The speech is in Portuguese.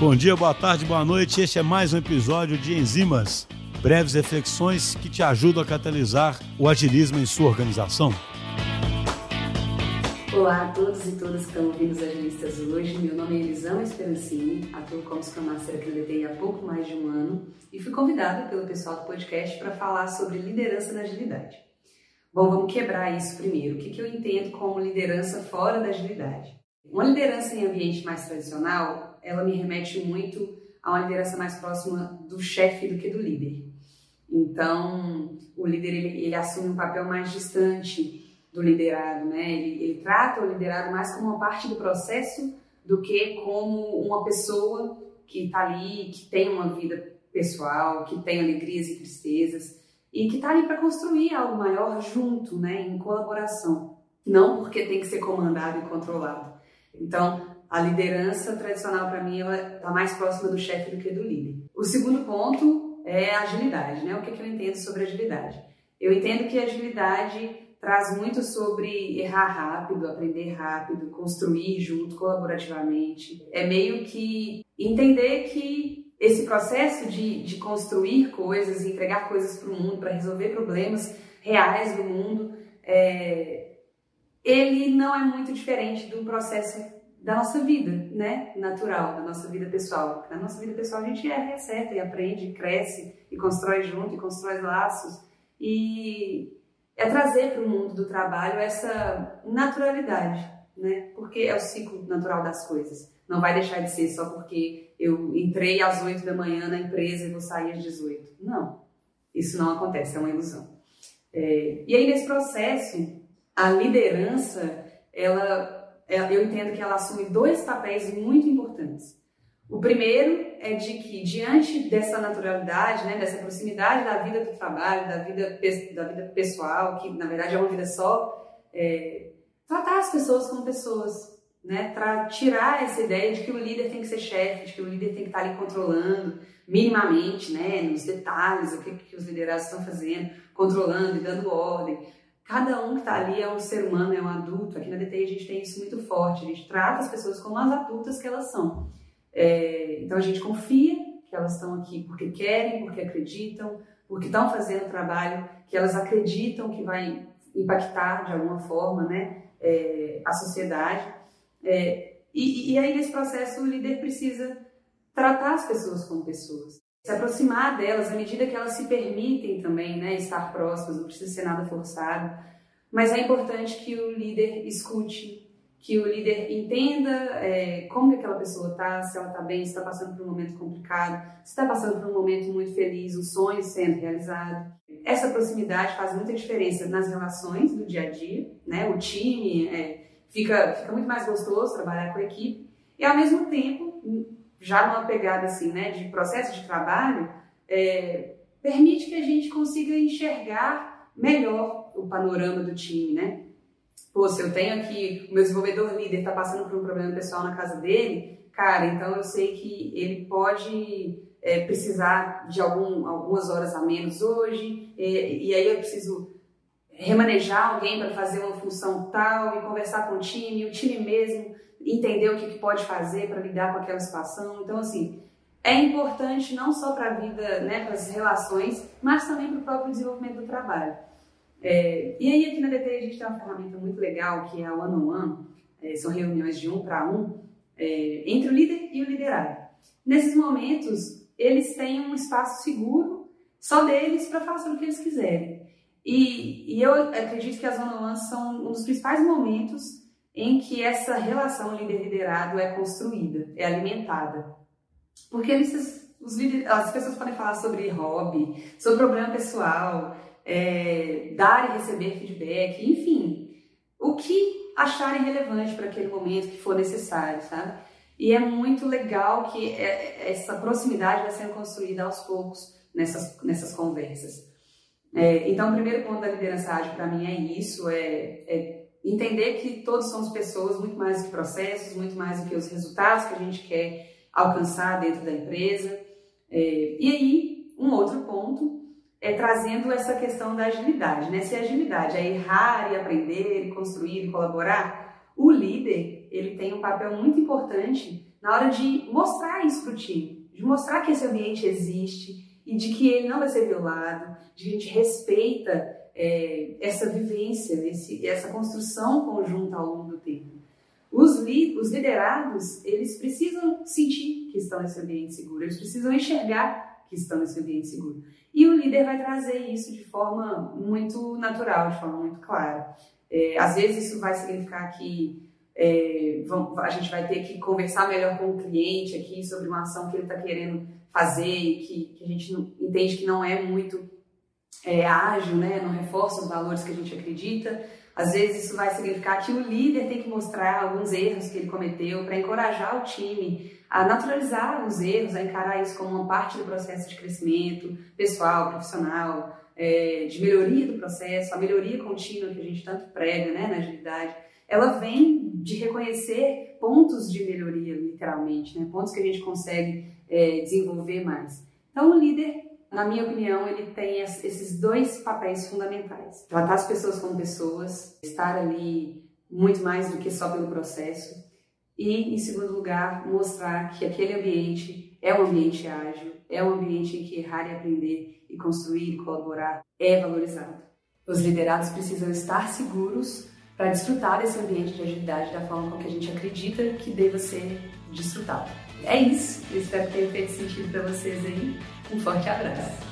Bom dia, boa tarde, boa noite. Este é mais um episódio de Enzimas, breves reflexões que te ajudam a catalisar o agilismo em sua organização. Olá a todos e todas que estão ouvindo os agilistas hoje. Meu nome é Elisama Esperancini, atuo como Scrum Master aqui há pouco mais de um ano e fui convidada pelo pessoal do podcast para falar sobre liderança na agilidade. Bom, vamos quebrar isso primeiro. O que, que eu entendo como liderança fora da agilidade? Uma liderança em ambiente mais tradicional, ela me remete muito a uma liderança mais próxima do chefe do que do líder. Então, o líder ele, ele assume um papel mais distante do liderado, né? Ele, ele trata o liderado mais como uma parte do processo do que como uma pessoa que está ali, que tem uma vida pessoal, que tem alegrias e tristezas e que está ali para construir algo maior junto, né? Em colaboração, não porque tem que ser comandado e controlado. Então, a liderança tradicional para mim ela está mais próxima do chefe do que do líder. O segundo ponto é agilidade, né? O que, que eu entendo sobre agilidade? Eu entendo que agilidade traz muito sobre errar rápido, aprender rápido, construir junto, colaborativamente. É meio que entender que esse processo de, de construir coisas, entregar coisas para o mundo, para resolver problemas reais do mundo, é, ele não é muito diferente do processo da nossa vida, né? Natural, da nossa vida pessoal. Na nossa vida pessoal a gente erra e acerta, e aprende, cresce, e constrói junto, e constrói laços. E é trazer para o mundo do trabalho essa naturalidade, né? Porque é o ciclo natural das coisas. Não vai deixar de ser só porque eu entrei às 8 da manhã na empresa e vou sair às 18. Não, isso não acontece, é uma ilusão. É, e aí nesse processo, a liderança, ela, eu entendo que ela assume dois papéis muito importantes. O primeiro é de que, diante dessa naturalidade, né, dessa proximidade da vida do trabalho, da vida, da vida pessoal, que na verdade é uma vida só, é, tratar as pessoas como pessoas, né, para tirar essa ideia de que o líder tem que ser chefe, de que o líder tem que estar ali controlando minimamente, né, nos detalhes, o que, que os liderados estão fazendo, controlando e dando ordem. Cada um que está ali é um ser humano, é um adulto. Aqui na DTI a gente tem isso muito forte. A gente trata as pessoas como as adultas que elas são. É, então a gente confia que elas estão aqui porque querem, porque acreditam, porque estão fazendo trabalho que elas acreditam que vai impactar de alguma forma né, é, a sociedade. É, e, e aí nesse processo o líder precisa tratar as pessoas como pessoas, se aproximar delas à medida que elas se permitem também né, estar próximas, não precisa ser nada forçado. Mas é importante que o líder escute, que o líder entenda é, como que aquela pessoa está, se ela está bem, se está passando por um momento complicado, se está passando por um momento muito feliz, o sonho sendo realizado. Essa proximidade faz muita diferença nas relações do dia a dia, né? O time é, fica, fica muito mais gostoso trabalhar com a equipe e ao mesmo tempo, já numa pegada assim, né, de processo de trabalho, é, permite que a gente consiga enxergar melhor o panorama do time, né? Pô, se eu tenho aqui, o meu desenvolvedor líder está passando por um problema pessoal na casa dele, cara, então eu sei que ele pode é, precisar de algum, algumas horas a menos hoje, e, e aí eu preciso remanejar alguém para fazer uma função tal e conversar com o time, o time mesmo entender o que, que pode fazer para lidar com aquela situação. Então, assim, é importante não só para a vida, né, para as relações, mas também para o próprio desenvolvimento do trabalho. É, e aí aqui na DT a gente tem uma ferramenta muito legal que é o One on One, é, são reuniões de um para um, é, entre o líder e o liderado. Nesses momentos, eles têm um espaço seguro só deles para sobre o que eles quiserem. E, e eu acredito que as one on ones são um dos principais momentos em que essa relação líder-liderado é construída, é alimentada. Porque os, as pessoas podem falar sobre hobby, sobre problema pessoal, é, dar e receber feedback, enfim, o que acharem relevante para aquele momento que for necessário, sabe? E é muito legal que é, essa proximidade vai sendo construída aos poucos nessas, nessas conversas. É, então, o primeiro ponto da liderança ágil para mim é isso, é, é, entender que todos somos pessoas, muito mais do que processos, muito mais do que os resultados que a gente quer alcançar dentro da empresa. É, e aí, um outro ponto é, trazendo essa questão da agilidade, né? Se a agilidade é errar e aprender, e construir e colaborar, o líder ele tem um papel muito importante na hora de mostrar isso para o time, de mostrar que esse ambiente existe e de que ele não vai ser violado, de que a gente respeita é, essa vivência, esse, essa construção conjunta ao longo do tempo. Os, li, os liderados, eles precisam sentir que estão nesse ambiente seguro, eles precisam enxergar que estão nesse ambiente seguro. E o líder vai trazer isso de forma muito natural, de forma muito clara. É, às vezes isso vai significar que é, a gente vai ter que conversar melhor com o cliente aqui sobre uma ação que ele está querendo fazer e que, que, a gente entende que não é muito é, ágil, né? não reforça os valores que a gente acredita. Às vezes isso vai significar que o líder tem que mostrar alguns erros que ele cometeu para encorajar o time a naturalizar os erros, a encarar isso como uma parte do processo de crescimento pessoal, profissional, é, de melhoria do processo, a melhoria contínua que a gente tanto prega né, na agilidade, ela vem de reconhecer pontos de melhoria, literalmente, né, pontos que a gente consegue é, desenvolver mais. Então, o líder, na minha opinião, ele tem esses dois papéis fundamentais: tratar as pessoas como pessoas, estar ali muito mais do que só pelo processo, e, em segundo lugar, mostrar que aquele ambiente é um ambiente ágil, é um ambiente em que errar e aprender e construir e colaborar é valorizado. Os liderados precisam estar seguros para desfrutar desse ambiente de agilidade da forma com que a gente acredita que deva ser desfrutado. É isso, eu espero que tenha feito sentido para vocês aí. Um forte abraço.